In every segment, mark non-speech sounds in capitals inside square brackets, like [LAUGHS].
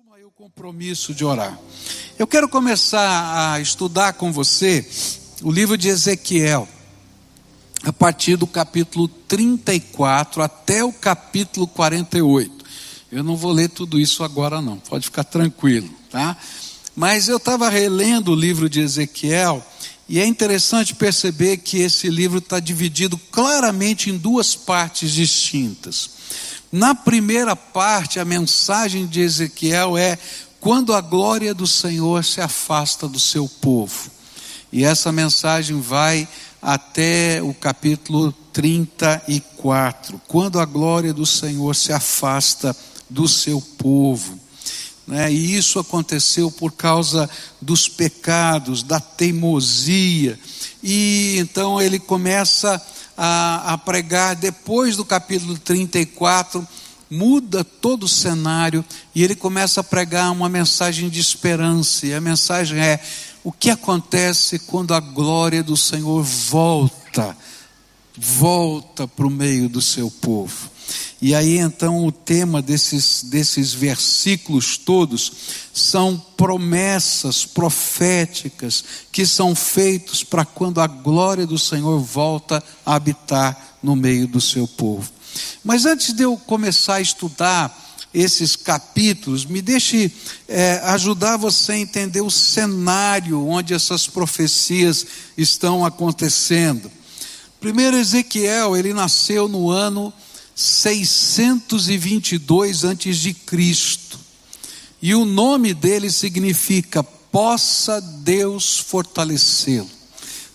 assuma aí o compromisso de orar. Eu quero começar a estudar com você o livro de Ezequiel, a partir do capítulo 34 até o capítulo 48. Eu não vou ler tudo isso agora, não, pode ficar tranquilo, tá? Mas eu estava relendo o livro de Ezequiel e é interessante perceber que esse livro está dividido claramente em duas partes distintas. Na primeira parte, a mensagem de Ezequiel é: quando a glória do Senhor se afasta do seu povo. E essa mensagem vai até o capítulo 34, quando a glória do Senhor se afasta do seu povo. Né? E isso aconteceu por causa dos pecados, da teimosia. E então ele começa a, a pregar depois do capítulo 34, muda todo o cenário e ele começa a pregar uma mensagem de esperança. E a mensagem é: o que acontece quando a glória do Senhor volta, volta para o meio do seu povo. E aí então o tema desses, desses versículos todos são promessas proféticas que são feitos para quando a glória do Senhor volta a habitar no meio do seu povo. Mas antes de eu começar a estudar esses capítulos, me deixe é, ajudar você a entender o cenário onde essas profecias estão acontecendo. Primeiro Ezequiel, ele nasceu no ano 622 antes de Cristo. E o nome dele significa possa Deus fortalecê-lo.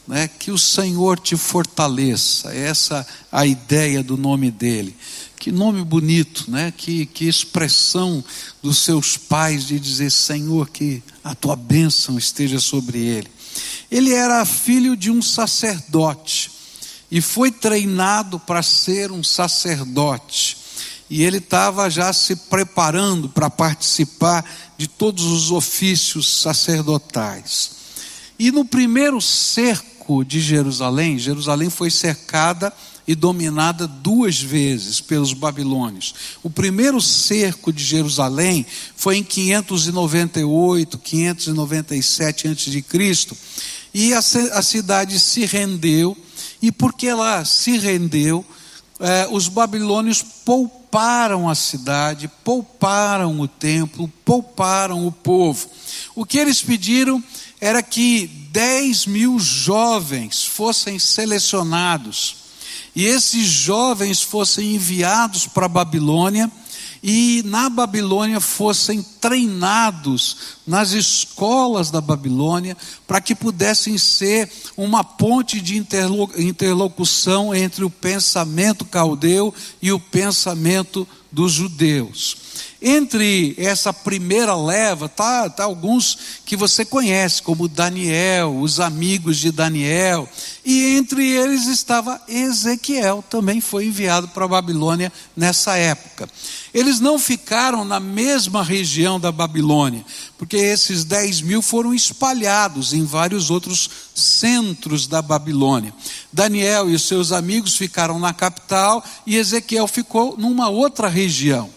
Né? Que o Senhor te fortaleça. Essa a ideia do nome dele. Que nome bonito, né? Que, que expressão dos seus pais de dizer, Senhor, que a tua bênção esteja sobre ele. Ele era filho de um sacerdote e foi treinado para ser um sacerdote. E ele estava já se preparando para participar de todos os ofícios sacerdotais. E no primeiro cerco de Jerusalém, Jerusalém foi cercada e dominada duas vezes pelos babilônios. O primeiro cerco de Jerusalém foi em 598, 597 a.C. E a, cidade se rendeu e porque ela se rendeu, eh, os babilônios pouparam a cidade, pouparam o templo, pouparam o povo. O que eles pediram era que 10 mil jovens fossem selecionados e esses jovens fossem enviados para a Babilônia e na Babilônia fossem treinados nas escolas da Babilônia, para que pudessem ser uma ponte de interlocução entre o pensamento caldeu e o pensamento dos judeus. Entre essa primeira leva, tá, tá alguns que você conhece, como Daniel, os amigos de Daniel, e entre eles estava Ezequiel, também foi enviado para a Babilônia nessa época. Eles não ficaram na mesma região da Babilônia, porque esses 10 mil foram espalhados em vários outros centros da Babilônia. Daniel e os seus amigos ficaram na capital e Ezequiel ficou numa outra região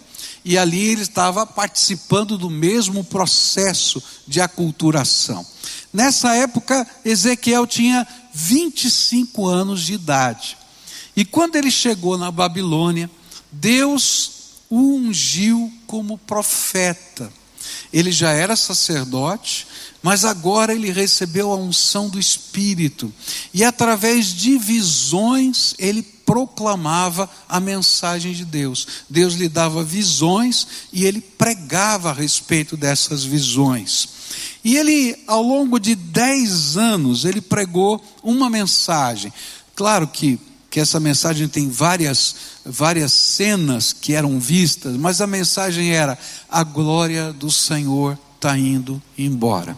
e ali ele estava participando do mesmo processo de aculturação. Nessa época, Ezequiel tinha 25 anos de idade. E quando ele chegou na Babilônia, Deus o ungiu como profeta. Ele já era sacerdote, mas agora ele recebeu a unção do Espírito. E através de visões, ele proclamava a mensagem de Deus. Deus lhe dava visões e ele pregava a respeito dessas visões. E ele, ao longo de dez anos, ele pregou uma mensagem. Claro que, que essa mensagem tem várias, várias cenas que eram vistas, mas a mensagem era: a glória do Senhor está indo embora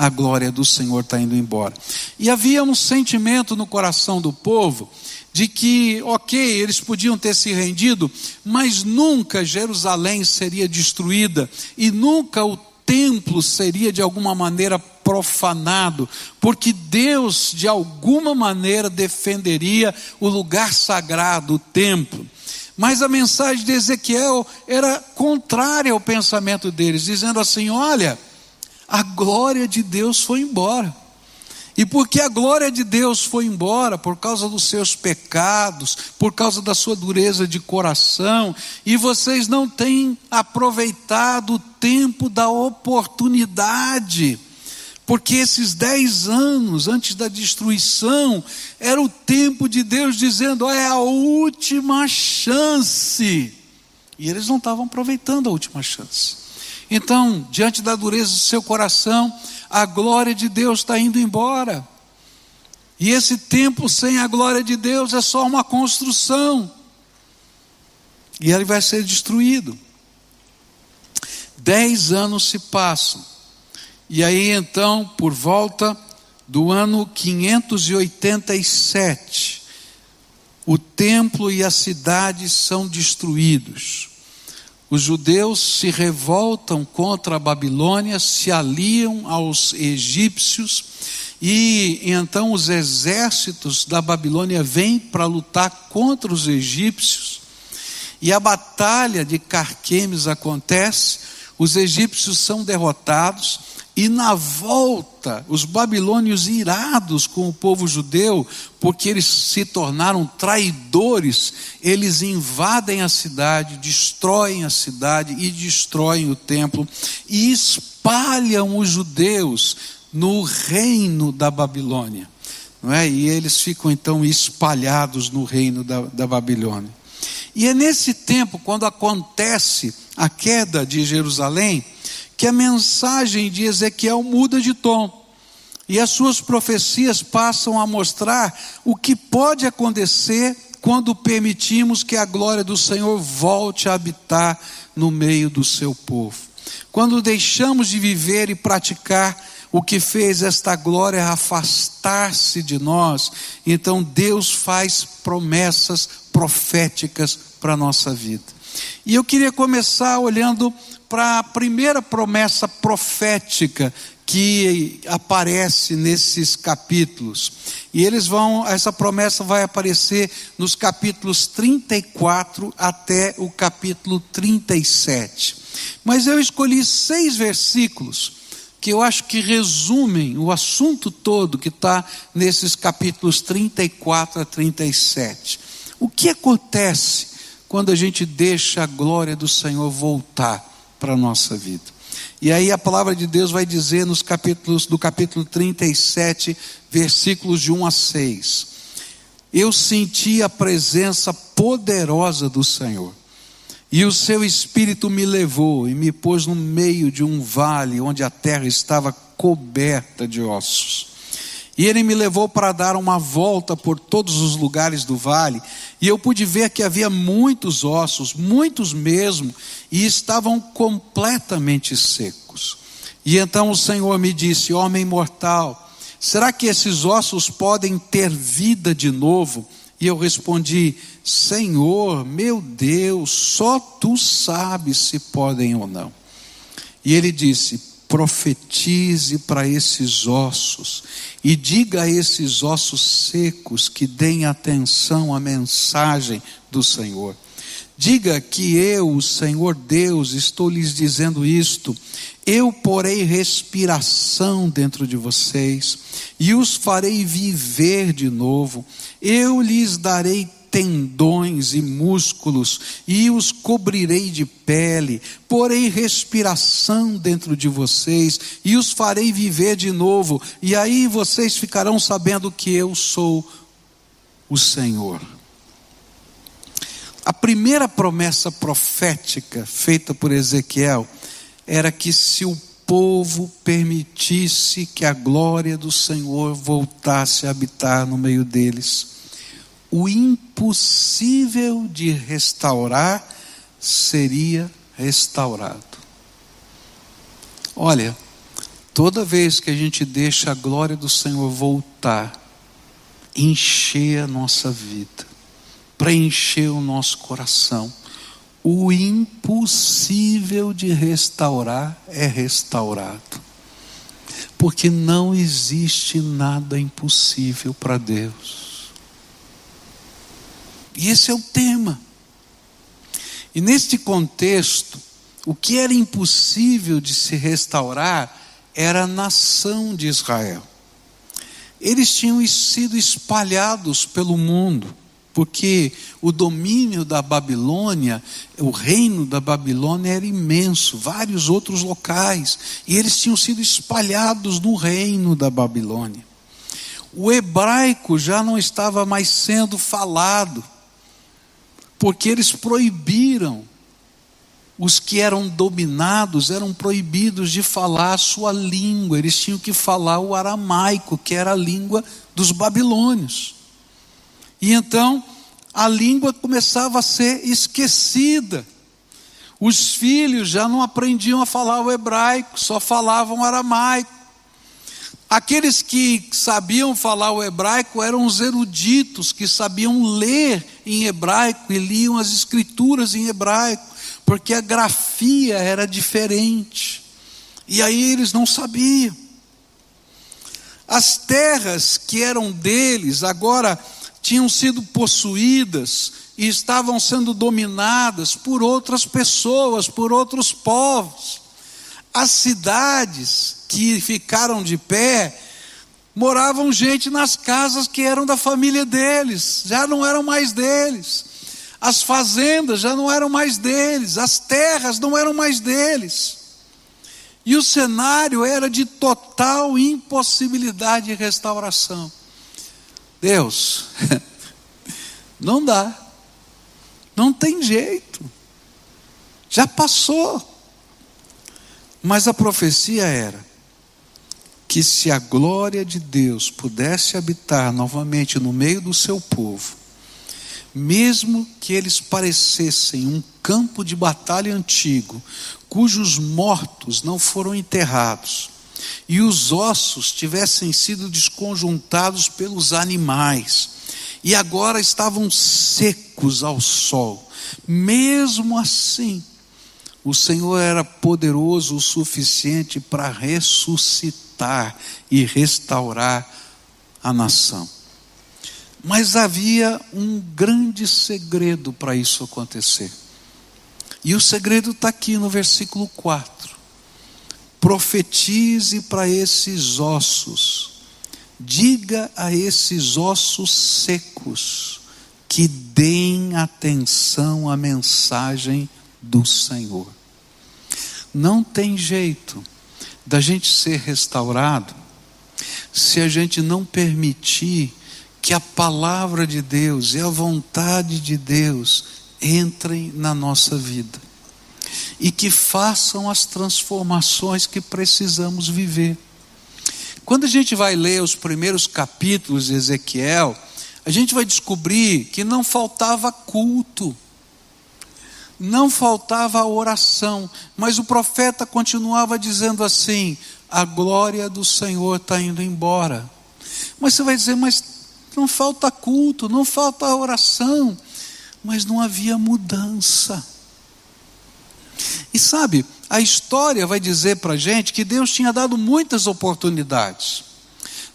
a glória do Senhor está indo embora. E havia um sentimento no coração do povo de que, ok, eles podiam ter se rendido, mas nunca Jerusalém seria destruída e nunca o templo seria de alguma maneira profanado, porque Deus de alguma maneira defenderia o lugar sagrado, o templo. Mas a mensagem de Ezequiel era contrária ao pensamento deles, dizendo assim: olha, a glória de Deus foi embora. E porque a glória de Deus foi embora por causa dos seus pecados, por causa da sua dureza de coração, e vocês não têm aproveitado o tempo da oportunidade, porque esses dez anos antes da destruição era o tempo de Deus dizendo: é a última chance. E eles não estavam aproveitando a última chance. Então, diante da dureza do seu coração, a glória de Deus está indo embora. E esse tempo sem a glória de Deus é só uma construção. E ele vai ser destruído. Dez anos se passam. E aí então, por volta do ano 587, o templo e a cidade são destruídos. Os judeus se revoltam contra a Babilônia, se aliam aos egípcios, e então os exércitos da Babilônia vêm para lutar contra os egípcios, e a batalha de Carquemes acontece, os egípcios são derrotados, e na volta, os babilônios irados com o povo judeu, porque eles se tornaram traidores, eles invadem a cidade, destroem a cidade e destroem o templo e espalham os judeus no reino da Babilônia. Não é? E eles ficam então espalhados no reino da, da Babilônia. E é nesse tempo, quando acontece a queda de Jerusalém, que a mensagem de Ezequiel muda de tom. E as suas profecias passam a mostrar o que pode acontecer quando permitimos que a glória do Senhor volte a habitar no meio do seu povo. Quando deixamos de viver e praticar o que fez esta glória afastar-se de nós, então Deus faz promessas proféticas para a nossa vida. E eu queria começar olhando para a primeira promessa profética que aparece nesses capítulos. E eles vão, essa promessa vai aparecer nos capítulos 34 até o capítulo 37. Mas eu escolhi seis versículos que eu acho que resumem o assunto todo que está nesses capítulos 34 a 37. O que acontece quando a gente deixa a glória do Senhor voltar? Para a nossa vida. E aí a palavra de Deus vai dizer nos capítulos do capítulo 37, versículos de 1 a 6. Eu senti a presença poderosa do Senhor. E o seu espírito me levou e me pôs no meio de um vale onde a terra estava coberta de ossos. E ele me levou para dar uma volta por todos os lugares do vale, e eu pude ver que havia muitos ossos, muitos mesmo, e estavam completamente secos. E então o Senhor me disse: Homem mortal, será que esses ossos podem ter vida de novo? E eu respondi: Senhor, meu Deus, só tu sabes se podem ou não. E ele disse: profetize para esses ossos e diga a esses ossos secos que deem atenção à mensagem do Senhor. Diga que eu, o Senhor Deus, estou lhes dizendo isto. Eu porei respiração dentro de vocês e os farei viver de novo. Eu lhes darei tendões e músculos, e os cobrirei de pele, porei respiração dentro de vocês, e os farei viver de novo, e aí vocês ficarão sabendo que eu sou o Senhor. A primeira promessa profética feita por Ezequiel era que se o povo permitisse que a glória do Senhor voltasse a habitar no meio deles, o impossível de restaurar seria restaurado. Olha, toda vez que a gente deixa a glória do Senhor voltar, encher a nossa vida, preencher o nosso coração, o impossível de restaurar é restaurado. Porque não existe nada impossível para Deus. E esse é o tema. E neste contexto, o que era impossível de se restaurar era a nação de Israel. Eles tinham sido espalhados pelo mundo, porque o domínio da Babilônia, o reino da Babilônia era imenso, vários outros locais, e eles tinham sido espalhados no reino da Babilônia. O hebraico já não estava mais sendo falado, porque eles proibiram os que eram dominados eram proibidos de falar a sua língua, eles tinham que falar o aramaico, que era a língua dos babilônios. E então a língua começava a ser esquecida. Os filhos já não aprendiam a falar o hebraico, só falavam aramaico. Aqueles que sabiam falar o hebraico eram os eruditos que sabiam ler em hebraico e liam as escrituras em hebraico porque a grafia era diferente. E aí eles não sabiam. As terras que eram deles agora tinham sido possuídas e estavam sendo dominadas por outras pessoas, por outros povos. As cidades que ficaram de pé, moravam gente nas casas que eram da família deles, já não eram mais deles. As fazendas já não eram mais deles, as terras não eram mais deles. E o cenário era de total impossibilidade de restauração. Deus, [LAUGHS] não dá, não tem jeito, já passou. Mas a profecia era que se a glória de Deus pudesse habitar novamente no meio do seu povo, mesmo que eles parecessem um campo de batalha antigo, cujos mortos não foram enterrados, e os ossos tivessem sido desconjuntados pelos animais, e agora estavam secos ao sol, mesmo assim, o Senhor era poderoso o suficiente para ressuscitar e restaurar a nação. Mas havia um grande segredo para isso acontecer. E o segredo está aqui no versículo 4. Profetize para esses ossos, diga a esses ossos secos que deem atenção à mensagem do Senhor. Não tem jeito da gente ser restaurado se a gente não permitir que a palavra de Deus e a vontade de Deus entrem na nossa vida e que façam as transformações que precisamos viver. Quando a gente vai ler os primeiros capítulos de Ezequiel, a gente vai descobrir que não faltava culto, não faltava oração, mas o profeta continuava dizendo assim: a glória do Senhor está indo embora. Mas você vai dizer, mas não falta culto, não falta oração, mas não havia mudança. E sabe, a história vai dizer para a gente que Deus tinha dado muitas oportunidades.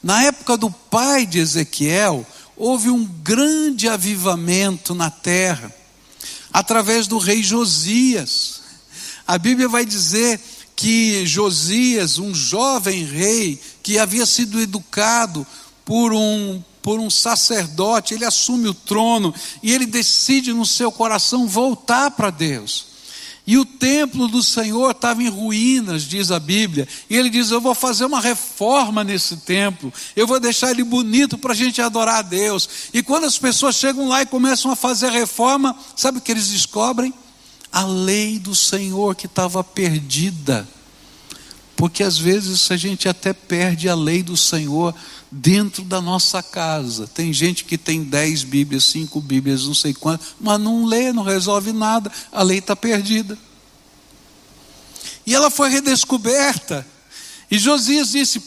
Na época do pai de Ezequiel, houve um grande avivamento na terra, através do rei Josias. A Bíblia vai dizer que Josias, um jovem rei que havia sido educado por um por um sacerdote, ele assume o trono e ele decide no seu coração voltar para Deus. E o templo do Senhor estava em ruínas, diz a Bíblia. E ele diz: Eu vou fazer uma reforma nesse templo. Eu vou deixar ele bonito para a gente adorar a Deus. E quando as pessoas chegam lá e começam a fazer a reforma, sabe o que eles descobrem? A lei do Senhor que estava perdida. Porque às vezes a gente até perde a lei do Senhor dentro da nossa casa. Tem gente que tem dez Bíblias, cinco Bíblias, não sei quantas, mas não lê, não resolve nada, a lei está perdida. E ela foi redescoberta. E Josias disse: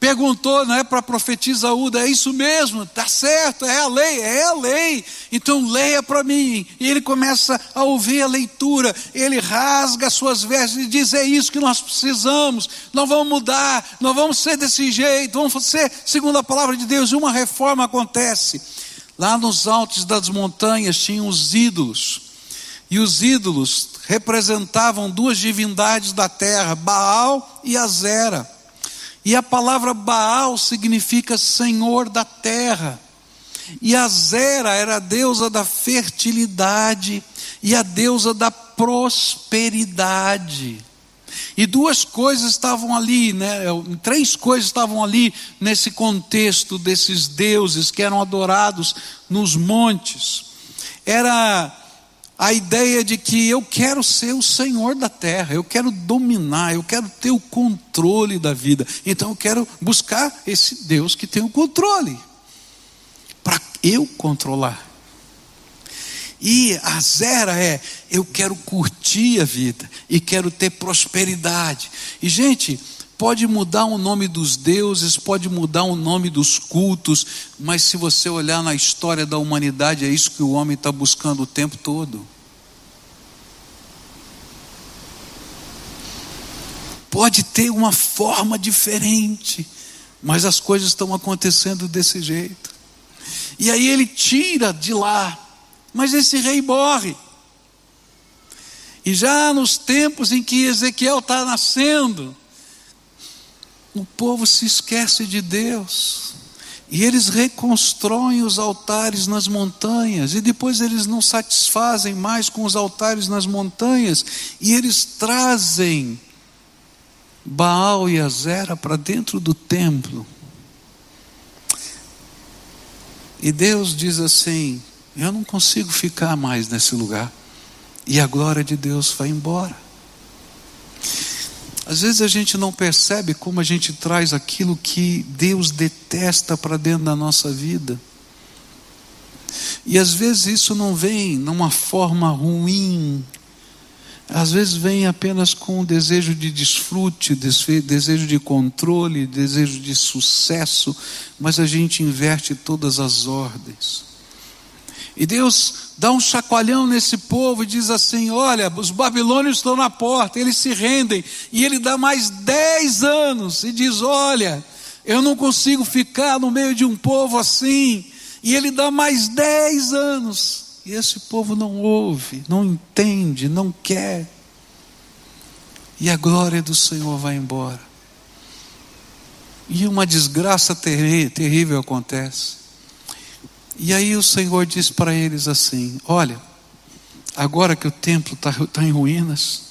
perguntou não é, para a profetisa Uda, é isso mesmo, está certo, é a lei, é a lei, então leia para mim. E ele começa a ouvir a leitura, ele rasga as suas vestes e diz: é isso que nós precisamos, não vamos mudar, não vamos ser desse jeito, vamos ser segundo a palavra de Deus, e uma reforma acontece. Lá nos altos das montanhas tinham os ídolos, E os ídolos representavam duas divindades da terra, Baal e Azera. E a palavra Baal significa Senhor da terra. E Azera era a deusa da fertilidade e a deusa da prosperidade. E duas coisas estavam ali, né? Três coisas estavam ali nesse contexto desses deuses que eram adorados nos montes. Era a ideia de que eu quero ser o senhor da terra, eu quero dominar, eu quero ter o controle da vida. Então eu quero buscar esse Deus que tem o controle, para eu controlar. E a zera é: eu quero curtir a vida e quero ter prosperidade. E, gente, pode mudar o nome dos deuses, pode mudar o nome dos cultos, mas se você olhar na história da humanidade, é isso que o homem está buscando o tempo todo. Pode ter uma forma diferente, mas as coisas estão acontecendo desse jeito. E aí ele tira de lá, mas esse rei morre. E já nos tempos em que Ezequiel está nascendo, o povo se esquece de Deus. E eles reconstroem os altares nas montanhas, e depois eles não satisfazem mais com os altares nas montanhas, e eles trazem Baal e Azera para dentro do templo. E Deus diz assim: Eu não consigo ficar mais nesse lugar. E a glória de Deus vai embora. Às vezes a gente não percebe como a gente traz aquilo que Deus detesta para dentro da nossa vida. E às vezes isso não vem numa forma ruim, às vezes vem apenas com desejo de desfrute, desejo de controle, desejo de sucesso, mas a gente inverte todas as ordens. E Deus dá um chacoalhão nesse povo e diz assim: Olha, os babilônios estão na porta, eles se rendem, e ele dá mais dez anos e diz: Olha, eu não consigo ficar no meio de um povo assim, e ele dá mais dez anos, e esse povo não ouve, não entende, não quer, e a glória do Senhor vai embora, e uma desgraça terrível acontece. E aí o Senhor diz para eles assim: Olha, agora que o templo está tá em ruínas,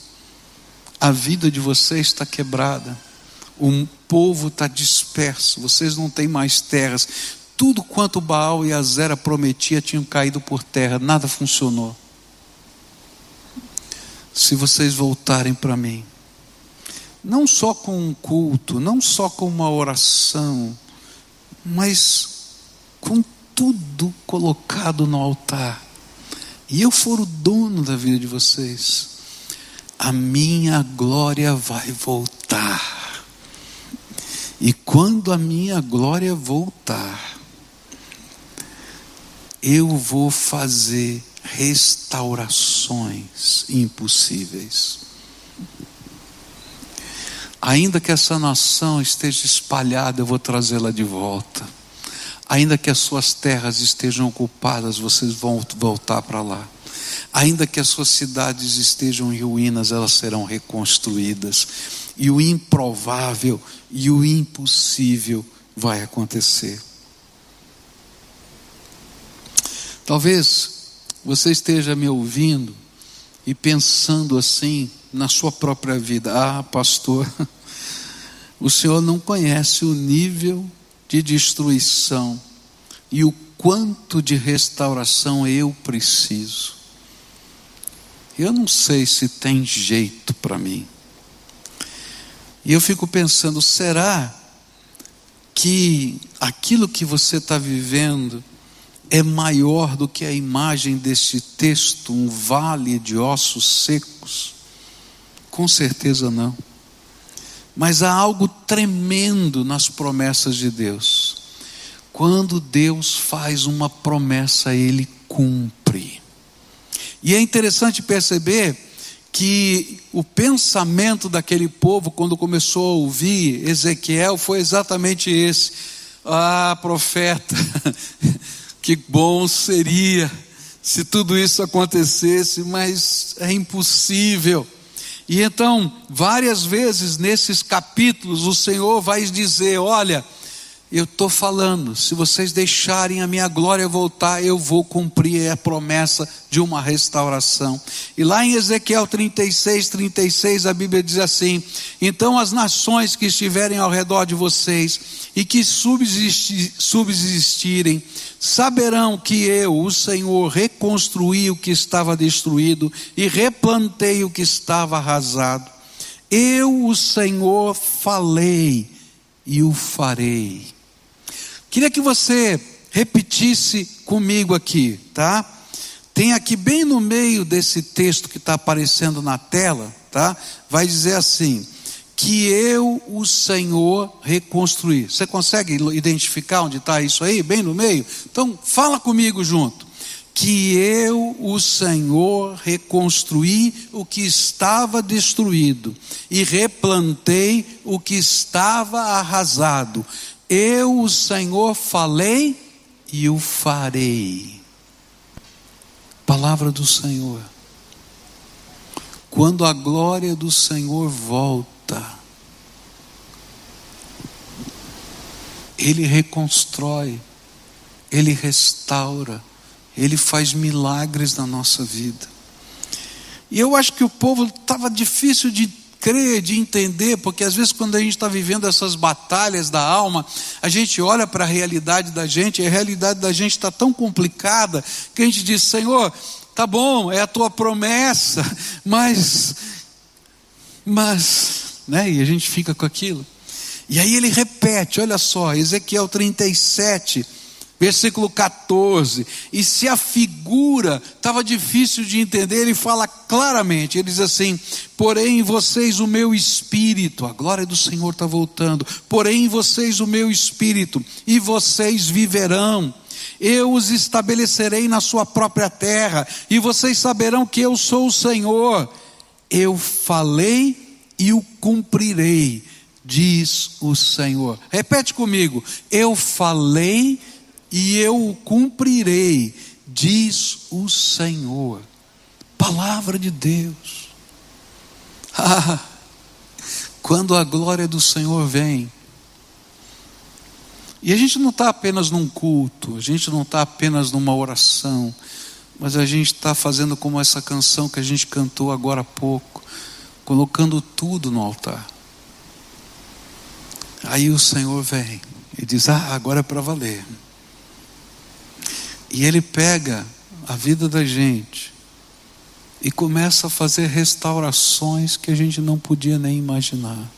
a vida de vocês está quebrada, o povo está disperso, vocês não têm mais terras, tudo quanto Baal e Azera prometia tinham caído por terra, nada funcionou. Se vocês voltarem para mim, não só com um culto, não só com uma oração, mas com tudo colocado no altar, e eu for o dono da vida de vocês, a minha glória vai voltar. E quando a minha glória voltar, eu vou fazer restaurações impossíveis. Ainda que essa nação esteja espalhada, eu vou trazê-la de volta. Ainda que as suas terras estejam ocupadas, vocês vão voltar para lá. Ainda que as suas cidades estejam em ruínas, elas serão reconstruídas. E o improvável e o impossível vai acontecer. Talvez você esteja me ouvindo e pensando assim na sua própria vida: ah, pastor, [LAUGHS] o senhor não conhece o nível de destruição e o quanto de restauração eu preciso. Eu não sei se tem jeito para mim. E eu fico pensando: será que aquilo que você está vivendo é maior do que a imagem deste texto, um vale de ossos secos? Com certeza não. Mas há algo tremendo nas promessas de Deus. Quando Deus faz uma promessa, Ele cumpre. E é interessante perceber que o pensamento daquele povo, quando começou a ouvir Ezequiel, foi exatamente esse: Ah, profeta, [LAUGHS] que bom seria se tudo isso acontecesse, mas é impossível. E então, várias vezes nesses capítulos, o Senhor vai dizer: Olha, eu estou falando, se vocês deixarem a minha glória voltar, eu vou cumprir a promessa de uma restauração. E lá em Ezequiel 36, 36, a Bíblia diz assim: Então as nações que estiverem ao redor de vocês e que subsistirem, saberão que eu, o Senhor, reconstruí o que estava destruído e replantei o que estava arrasado. Eu, o Senhor, falei e o farei. Queria que você repetisse comigo aqui, tá? Tem aqui bem no meio desse texto que está aparecendo na tela, tá? Vai dizer assim: que eu, o Senhor, reconstruí. Você consegue identificar onde está isso aí? Bem no meio? Então, fala comigo junto. Que eu, o Senhor, reconstruí o que estava destruído e replantei o que estava arrasado eu, o Senhor, falei e o farei. Palavra do Senhor. Quando a glória do Senhor volta, Ele reconstrói, Ele restaura, Ele faz milagres na nossa vida. E eu acho que o povo estava difícil de crer, de entender, porque às vezes quando a gente está vivendo essas batalhas da alma, a gente olha para a realidade da gente, e a realidade da gente está tão complicada que a gente diz: Senhor, tá bom, é a tua promessa, [LAUGHS] mas, mas, né? E a gente fica com aquilo. E aí ele repete, olha só, Ezequiel 37 versículo 14. E se a figura estava difícil de entender, ele fala claramente: ele diz assim: Porém vocês o meu espírito, a glória do Senhor está voltando, porém vocês o meu espírito, e vocês viverão. Eu os estabelecerei na sua própria terra, e vocês saberão que eu sou o Senhor. Eu falei e o cumprirei, diz o Senhor. Repete comigo: Eu falei e eu o cumprirei, diz o Senhor. Palavra de Deus. [LAUGHS] Ah, quando a glória do Senhor vem, e a gente não está apenas num culto, a gente não está apenas numa oração, mas a gente está fazendo como essa canção que a gente cantou agora há pouco, colocando tudo no altar. Aí o Senhor vem e diz: Ah, agora é para valer. E ele pega a vida da gente e começa a fazer restaurações que a gente não podia nem imaginar.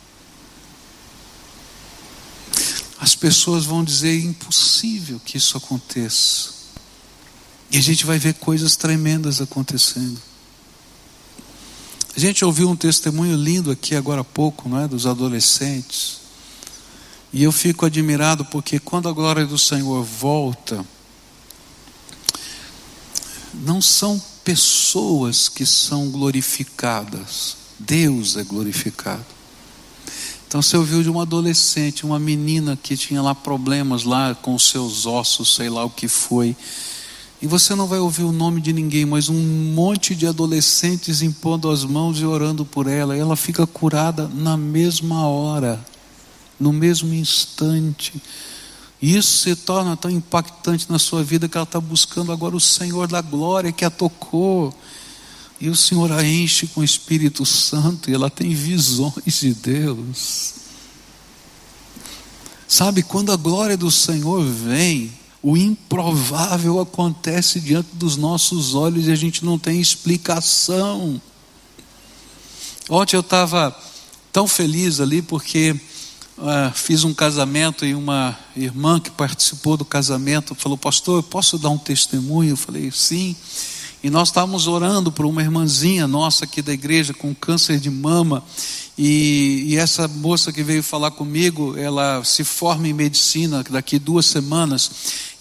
As pessoas vão dizer é impossível que isso aconteça. E a gente vai ver coisas tremendas acontecendo. A gente ouviu um testemunho lindo aqui agora há pouco, não é, dos adolescentes. E eu fico admirado porque quando a glória do Senhor volta, não são pessoas que são glorificadas, Deus é glorificado. Então você ouviu de uma adolescente, uma menina que tinha lá problemas lá com seus ossos, sei lá o que foi. E você não vai ouvir o nome de ninguém, mas um monte de adolescentes impondo as mãos e orando por ela. Ela fica curada na mesma hora, no mesmo instante. E isso se torna tão impactante na sua vida que ela está buscando agora o Senhor da glória que a tocou. E o Senhor a enche com o Espírito Santo e ela tem visões de Deus. Sabe, quando a glória do Senhor vem, o improvável acontece diante dos nossos olhos e a gente não tem explicação. Ontem eu estava tão feliz ali porque uh, fiz um casamento e uma irmã que participou do casamento falou: Pastor, eu posso dar um testemunho? Eu falei: Sim. E nós estávamos orando por uma irmãzinha nossa aqui da igreja com câncer de mama. E, e, essa moça que veio falar comigo, ela se forma em medicina daqui duas semanas.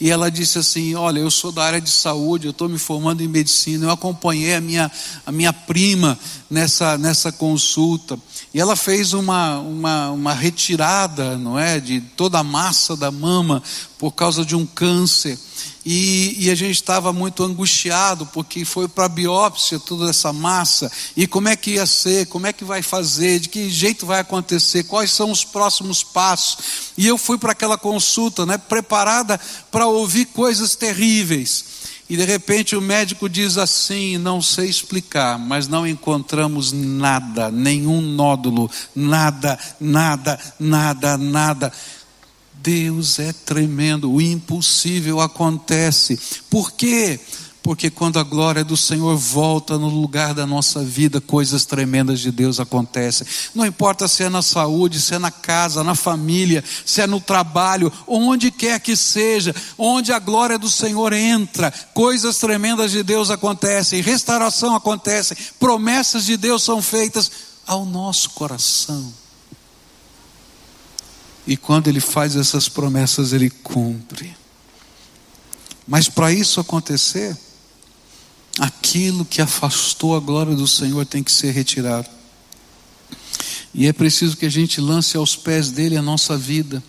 E ela disse assim: Olha, eu sou da área de saúde, eu estou me formando em medicina, eu acompanhei a minha, a minha prima nessa, nessa consulta. E ela fez uma, uma, uma retirada, não é, de toda a massa da mama por causa de um câncer. E, e, a gente estava muito angustiado, porque foi para biópsia toda essa massa, e como é que ia ser, como é que vai fazer, de que jeito vai acontecer, quais são os próximos passos. E eu fui para aquela consulta, né, preparada para ouvir coisas terríveis. E de repente o médico diz assim: não sei explicar, mas não encontramos nada, nenhum nódulo, nada, nada, nada, nada. Deus é tremendo, o impossível acontece. Por quê? Quando a glória do Senhor volta no lugar da nossa vida, coisas tremendas de Deus acontecem. Não importa se é na saúde, se é na casa, na família, se é no trabalho, onde quer que seja, onde a glória do Senhor entra, coisas tremendas de Deus acontecem, restauração acontece, promessas de Deus são feitas ao nosso coração. E quando ele faz essas promessas, ele cumpre. Mas para isso acontecer, aquilo que afastou a glória do Senhor tem que ser retirado. E é preciso que a gente lance aos pés dele a nossa vida.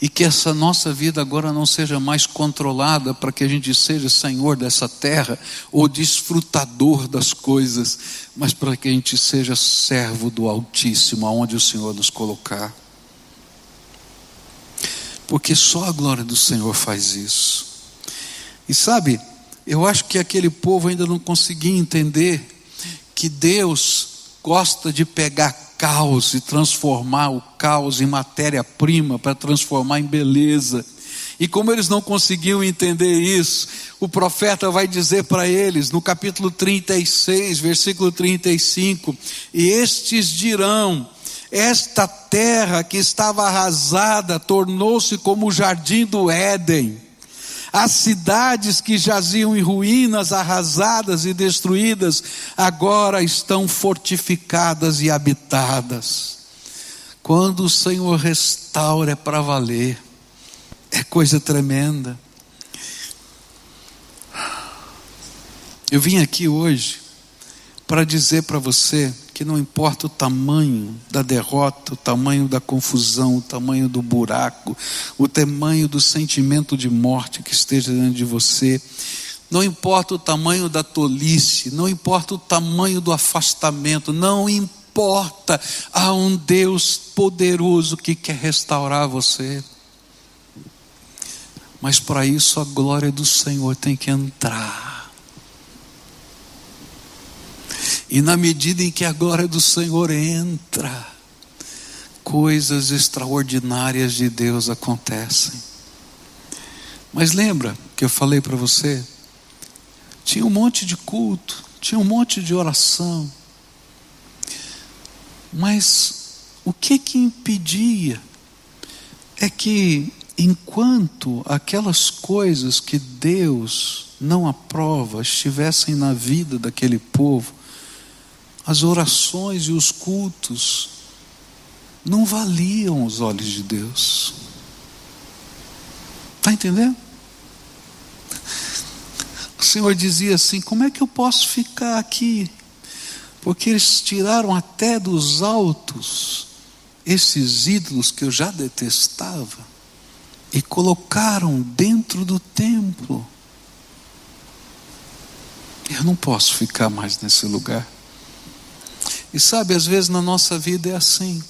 E que essa nossa vida agora não seja mais controlada para que a gente seja senhor dessa terra ou desfrutador das coisas, mas para que a gente seja servo do Altíssimo, aonde o Senhor nos colocar porque só a glória do Senhor faz isso. E sabe, eu acho que aquele povo ainda não conseguia entender que Deus gosta de pegar caos e transformar o caos em matéria-prima para transformar em beleza. E como eles não conseguiam entender isso, o profeta vai dizer para eles, no capítulo 36, versículo 35: E estes dirão: esta terra que estava arrasada tornou-se como o jardim do Éden. As cidades que jaziam em ruínas, arrasadas e destruídas, agora estão fortificadas e habitadas. Quando o Senhor restaura é para valer, é coisa tremenda. Eu vim aqui hoje para dizer para você que não importa o tamanho da derrota, o tamanho da confusão, o tamanho do buraco, o tamanho do sentimento de morte que esteja dentro de você, não importa o tamanho da tolice, não importa o tamanho do afastamento, não importa, há um Deus poderoso que quer restaurar você. Mas para isso a glória do Senhor tem que entrar. E na medida em que a glória do Senhor entra, coisas extraordinárias de Deus acontecem. Mas lembra que eu falei para você? Tinha um monte de culto, tinha um monte de oração. Mas o que que impedia é que enquanto aquelas coisas que Deus não aprova estivessem na vida daquele povo, as orações e os cultos não valiam os olhos de Deus. Está entendendo? O Senhor dizia assim: como é que eu posso ficar aqui? Porque eles tiraram até dos altos esses ídolos que eu já detestava e colocaram dentro do templo. Eu não posso ficar mais nesse lugar. E sabe, às vezes na nossa vida é assim.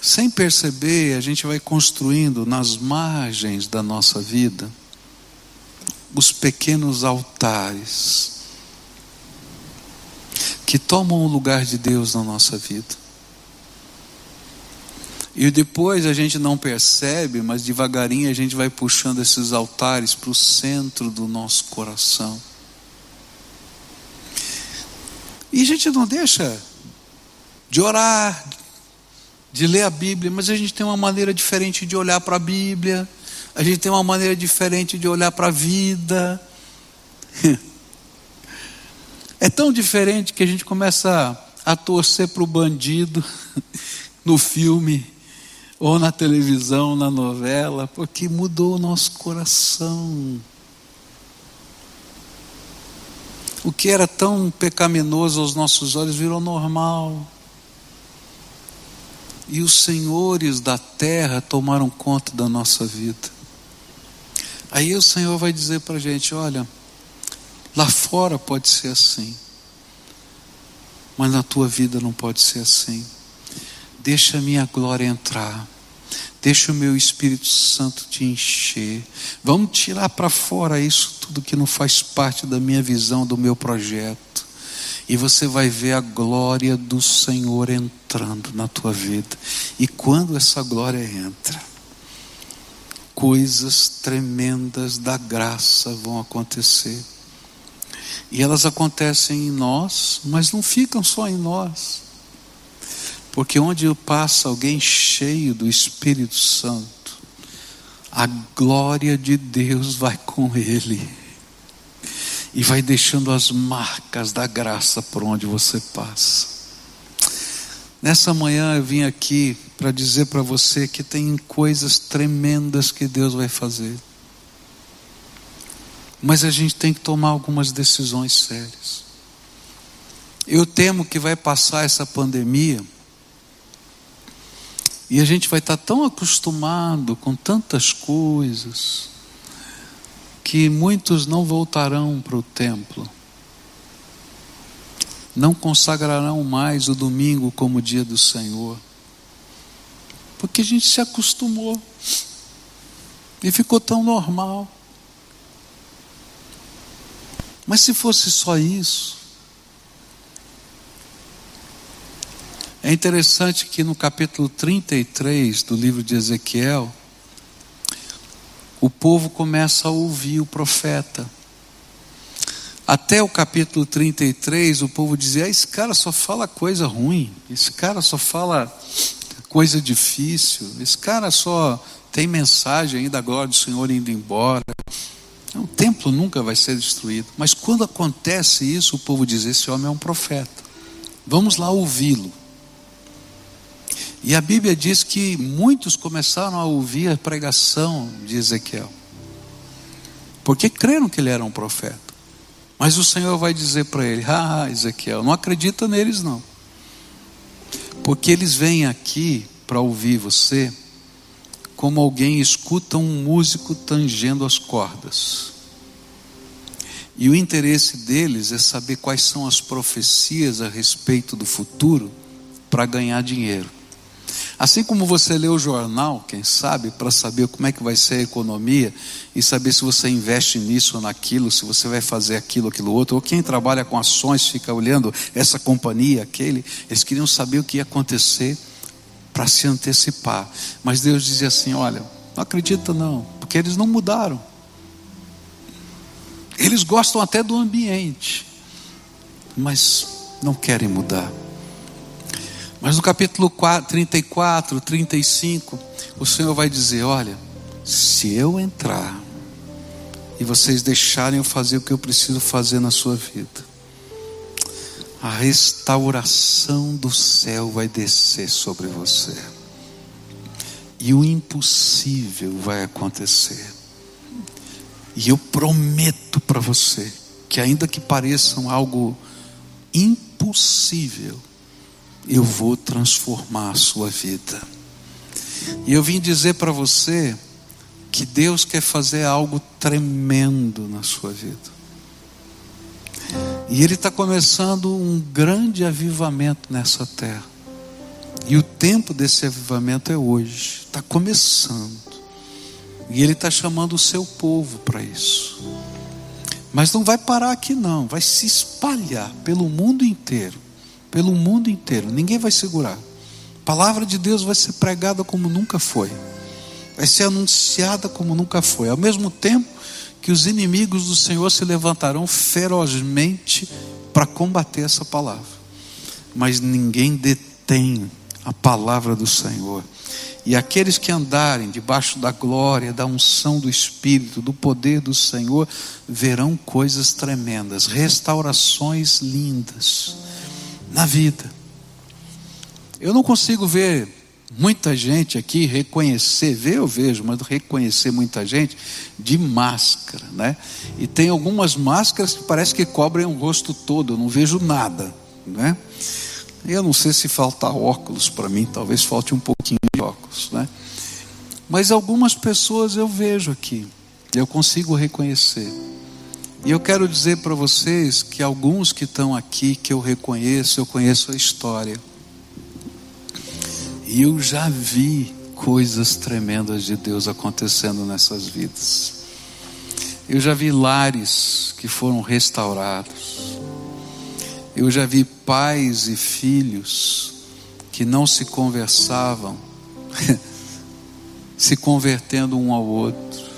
Sem perceber, a gente vai construindo nas margens da nossa vida os pequenos altares que tomam o lugar de Deus na nossa vida. E depois a gente não percebe, mas devagarinho a gente vai puxando esses altares para o centro do nosso coração. E a gente não deixa de orar, de ler a Bíblia, mas a gente tem uma maneira diferente de olhar para a Bíblia, a gente tem uma maneira diferente de olhar para a vida. [LAUGHS] É tão diferente que a gente começa a torcer para o bandido [LAUGHS] no filme, ou na televisão, na novela, porque mudou o nosso coração. O que era tão pecaminoso aos nossos olhos virou normal. E os senhores da terra tomaram conta da nossa vida. Aí o Senhor vai dizer para a gente: olha, lá fora pode ser assim, mas na tua vida não pode ser assim. Deixa a minha glória entrar. Deixa o meu Espírito Santo te encher. Vamos tirar para fora isso tudo que não faz parte da minha visão, do meu projeto. E você vai ver a glória do Senhor entrando na tua vida. E quando essa glória entra, coisas tremendas da graça vão acontecer. E elas acontecem em nós, mas não ficam só em nós. Porque onde passa alguém cheio do Espírito Santo, a glória de Deus vai com ele e vai deixando as marcas da graça por onde você passa. Nessa manhã eu vim aqui para dizer para você que tem coisas tremendas que Deus vai fazer. Mas a gente tem que tomar algumas decisões sérias. Eu temo que vai passar essa pandemia e a gente vai estar tão acostumado com tantas coisas que muitos não voltarão para o templo, não consagrarão mais o domingo como dia do Senhor, porque a gente se acostumou e ficou tão normal. Mas se fosse só isso, É interessante que no capítulo 33 do livro de Ezequiel, o povo começa a ouvir o profeta. Até o capítulo 33, o povo dizia: ah, esse cara só fala coisa ruim, esse cara só fala coisa difícil, esse cara só tem mensagem ainda da glória do Senhor indo embora. O templo nunca vai ser destruído. Mas quando acontece isso, o povo diz: esse homem é um profeta. Vamos lá ouvi-lo. E a Bíblia diz que muitos começaram a ouvir a pregação de Ezequiel, porque creram que ele era um profeta. Mas o Senhor vai dizer para ele: Ah, Ezequiel, não acredita neles não, porque eles vêm aqui para ouvir você como alguém escuta um músico tangendo as cordas. E o interesse deles é saber quais são as profecias a respeito do futuro para ganhar dinheiro. Assim como você lê o jornal, quem sabe, para saber como é que vai ser a economia e saber se você investe nisso ou naquilo, se você vai fazer aquilo, aquilo outro, ou quem trabalha com ações fica olhando essa companhia, aquele, eles queriam saber o que ia acontecer para se antecipar. Mas Deus dizia assim: olha, não acredita não, porque eles não mudaram. Eles gostam até do ambiente, mas não querem mudar. Mas no capítulo 4, 34, 35, o Senhor vai dizer: Olha, se eu entrar e vocês deixarem eu fazer o que eu preciso fazer na sua vida, a restauração do céu vai descer sobre você, e o impossível vai acontecer. E eu prometo para você que, ainda que pareçam algo impossível, eu vou transformar a sua vida. E eu vim dizer para você que Deus quer fazer algo tremendo na sua vida. E Ele está começando um grande avivamento nessa terra. E o tempo desse avivamento é hoje, está começando. E Ele está chamando o seu povo para isso. Mas não vai parar aqui, não, vai se espalhar pelo mundo inteiro pelo mundo inteiro. Ninguém vai segurar. A palavra de Deus vai ser pregada como nunca foi. Vai ser anunciada como nunca foi. Ao mesmo tempo que os inimigos do Senhor se levantarão ferozmente para combater essa palavra. Mas ninguém detém a palavra do Senhor. E aqueles que andarem debaixo da glória, da unção do Espírito, do poder do Senhor, verão coisas tremendas, restaurações lindas na vida. Eu não consigo ver muita gente aqui reconhecer, ver eu vejo, mas reconhecer muita gente de máscara, né? E tem algumas máscaras que parece que cobrem o rosto todo, eu não vejo nada, né? Eu não sei se falta óculos para mim, talvez falte um pouquinho de óculos, né? Mas algumas pessoas eu vejo aqui, eu consigo reconhecer. E eu quero dizer para vocês que alguns que estão aqui, que eu reconheço, eu conheço a história. E eu já vi coisas tremendas de Deus acontecendo nessas vidas. Eu já vi lares que foram restaurados. Eu já vi pais e filhos que não se conversavam, [LAUGHS] se convertendo um ao outro.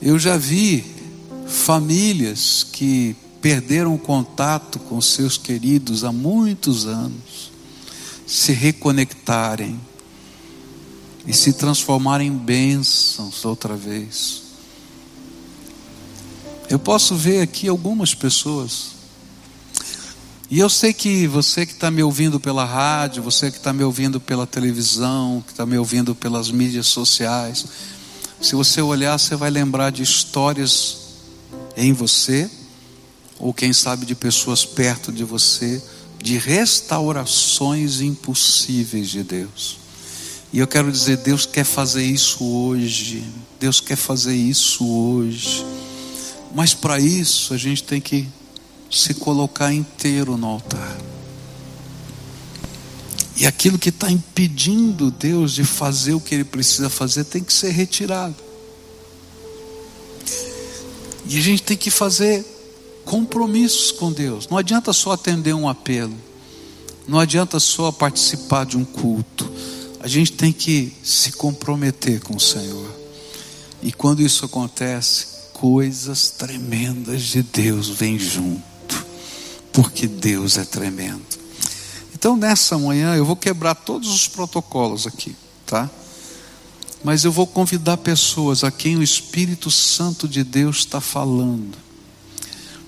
Eu já vi famílias que perderam o contato com seus queridos há muitos anos se reconectarem e se transformarem em bênçãos outra vez. Eu posso ver aqui algumas pessoas. E eu sei que você que está me ouvindo pela rádio, você que está me ouvindo pela televisão, que está me ouvindo pelas mídias sociais, se você olhar, você vai lembrar de histórias em você, ou quem sabe de pessoas perto de você de restaurações impossíveis de Deus. E eu quero dizer, Deus quer fazer isso hoje. Deus quer fazer isso hoje. Mas para isso a gente tem que se colocar inteiro no altar. E aquilo que está impedindo Deus de fazer o que Ele precisa fazer tem que ser retirado. E a gente tem que fazer compromissos com Deus. Não adianta só atender um apelo. Não adianta só participar de um culto. A gente tem que se comprometer com o Senhor. E quando isso acontece, coisas tremendas de Deus vêm junto. Porque Deus é tremendo. Então, nessa manhã, eu vou quebrar todos os protocolos aqui, tá? Mas eu vou convidar pessoas a quem o Espírito Santo de Deus está falando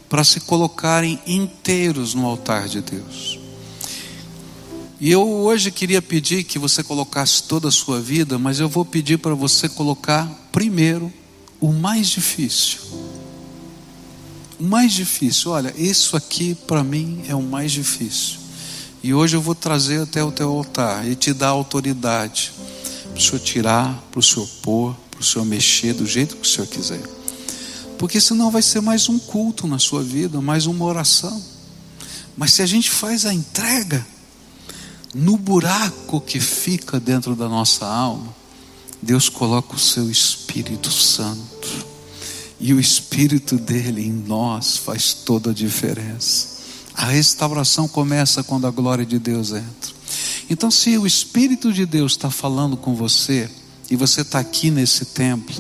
para se colocarem inteiros no altar de Deus. E eu hoje queria pedir que você colocasse toda a sua vida, mas eu vou pedir para você colocar primeiro o mais difícil. O mais difícil, olha, isso aqui para mim é o mais difícil. E hoje eu vou trazer até o teu altar e te dar autoridade para o Senhor tirar, para o Senhor pôr, para o Senhor mexer do jeito que o Senhor quiser. Porque senão vai ser mais um culto na sua vida, mais uma oração. Mas se a gente faz a entrega, no buraco que fica dentro da nossa alma, Deus coloca o seu Espírito Santo. E o Espírito dele em nós faz toda a diferença. A restauração começa quando a glória de Deus entra. Então, se o Espírito de Deus está falando com você, e você está aqui nesse templo,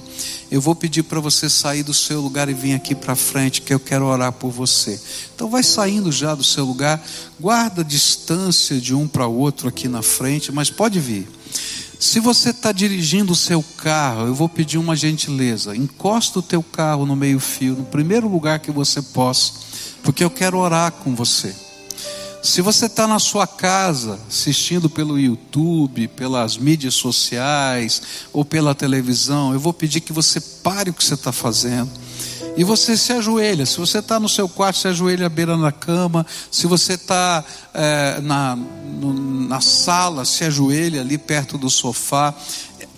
eu vou pedir para você sair do seu lugar e vir aqui para frente, que eu quero orar por você. Então, vai saindo já do seu lugar, guarda distância de um para o outro aqui na frente, mas pode vir. Se você está dirigindo o seu carro, eu vou pedir uma gentileza: encosta o teu carro no meio-fio, no primeiro lugar que você possa, porque eu quero orar com você. Se você está na sua casa, assistindo pelo YouTube, pelas mídias sociais ou pela televisão, eu vou pedir que você pare o que você está fazendo e você se ajoelha. Se você está no seu quarto, se ajoelha à beira da cama. Se você está é, na, na sala, se ajoelha ali perto do sofá.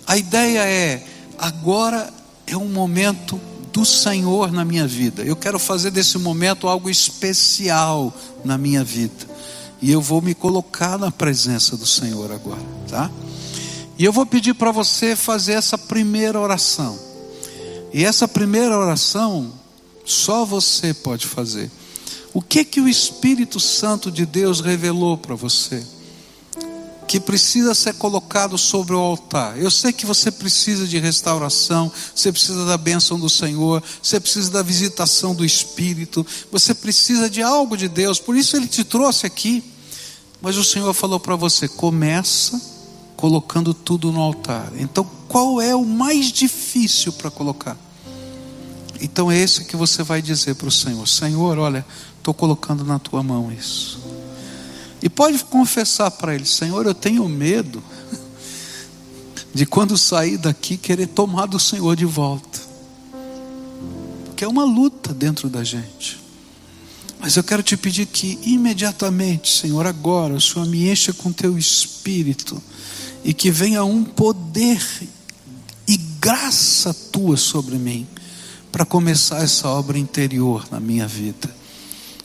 A ideia é: agora é um momento do Senhor na minha vida. Eu quero fazer desse momento algo especial na minha vida. E eu vou me colocar na presença do Senhor agora, tá? E eu vou pedir para você fazer essa primeira oração. E essa primeira oração só você pode fazer. O que que o Espírito Santo de Deus revelou para você? Que precisa ser colocado sobre o altar. Eu sei que você precisa de restauração, você precisa da bênção do Senhor, você precisa da visitação do Espírito, você precisa de algo de Deus, por isso Ele te trouxe aqui. Mas o Senhor falou para você: começa colocando tudo no altar. Então, qual é o mais difícil para colocar? Então, é esse que você vai dizer para o Senhor: Senhor, olha, estou colocando na tua mão isso. E pode confessar para Ele: Senhor, eu tenho medo de quando sair daqui querer tomar do Senhor de volta. Porque é uma luta dentro da gente. Mas eu quero te pedir que imediatamente, Senhor, agora, o Senhor me encha com teu espírito e que venha um poder e graça tua sobre mim para começar essa obra interior na minha vida.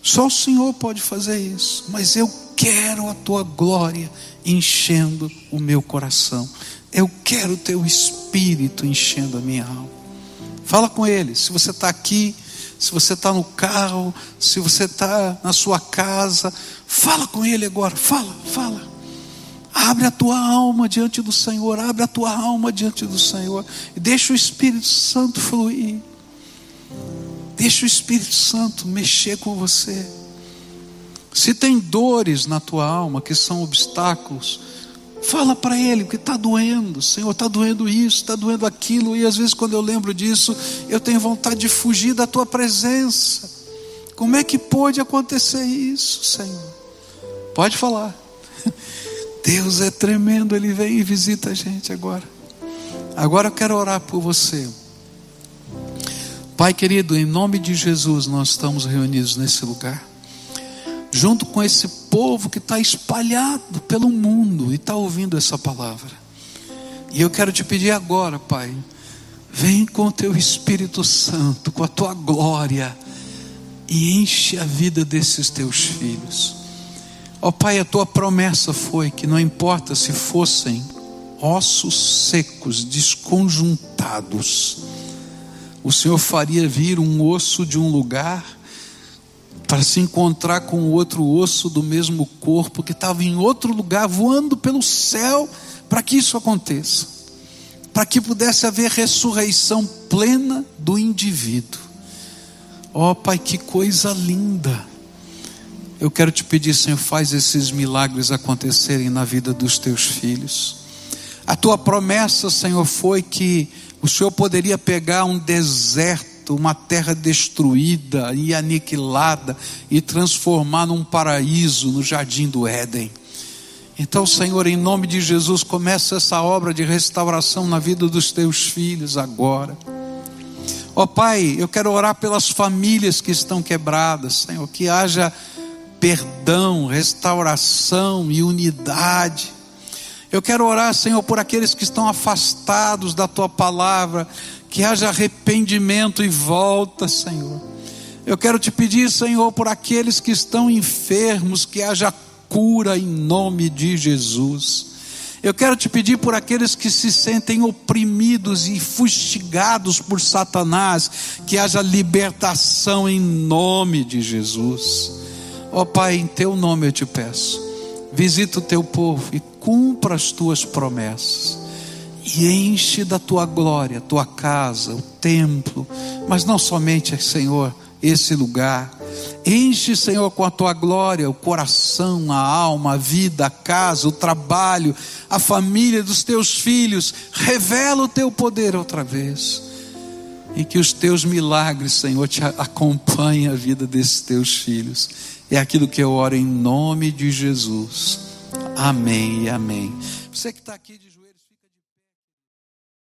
Só o Senhor pode fazer isso, mas eu quero a tua glória enchendo o meu coração. Eu quero o teu espírito enchendo a minha alma. Fala com ele. Se você está aqui, se você está no carro, se você está na sua casa, fala com ele agora. Fala, fala. Abre a tua alma diante do Senhor, abre a tua alma diante do Senhor e deixa o Espírito Santo fluir. Deixa o Espírito Santo mexer com você. Se tem dores na tua alma que são obstáculos, fala para Ele que está doendo, Senhor, está doendo isso, está doendo aquilo, e às vezes quando eu lembro disso, eu tenho vontade de fugir da tua presença. Como é que pode acontecer isso, Senhor? Pode falar. [LAUGHS] Deus é tremendo, Ele vem e visita a gente agora. Agora eu quero orar por você. Pai querido, em nome de Jesus, nós estamos reunidos nesse lugar junto com esse povo que está espalhado pelo mundo e está ouvindo essa palavra. E eu quero te pedir agora, Pai, vem com o teu Espírito Santo, com a tua glória, e enche a vida desses teus filhos. Ó oh, Pai, a tua promessa foi que não importa se fossem ossos secos, desconjuntados, o Senhor faria vir um osso de um lugar para se encontrar com o outro osso do mesmo corpo que estava em outro lugar, voando pelo céu, para que isso aconteça, para que pudesse haver ressurreição plena do indivíduo. Ó oh, Pai, que coisa linda! Eu quero te pedir, Senhor, faz esses milagres acontecerem na vida dos teus filhos. A tua promessa, Senhor, foi que o Senhor poderia pegar um deserto uma terra destruída e aniquilada e transformar num paraíso no jardim do Éden. Então, Senhor, em nome de Jesus, começa essa obra de restauração na vida dos teus filhos agora. Ó oh, Pai, eu quero orar pelas famílias que estão quebradas, Senhor, que haja perdão, restauração e unidade. Eu quero orar, Senhor, por aqueles que estão afastados da tua palavra, que haja arrependimento e volta, Senhor. Eu quero te pedir, Senhor, por aqueles que estão enfermos, que haja cura em nome de Jesus. Eu quero te pedir por aqueles que se sentem oprimidos e fustigados por Satanás, que haja libertação em nome de Jesus. Ó oh, Pai, em teu nome eu te peço, visita o teu povo e cumpra as tuas promessas e enche da tua glória, tua casa, o templo, mas não somente, Senhor, esse lugar. Enche, Senhor, com a tua glória o coração, a alma, a vida, a casa, o trabalho, a família dos teus filhos. Revela o teu poder outra vez. E que os teus milagres, Senhor, te acompanhem a vida desses teus filhos. É aquilo que eu oro em nome de Jesus. Amém e amém. Você que está aqui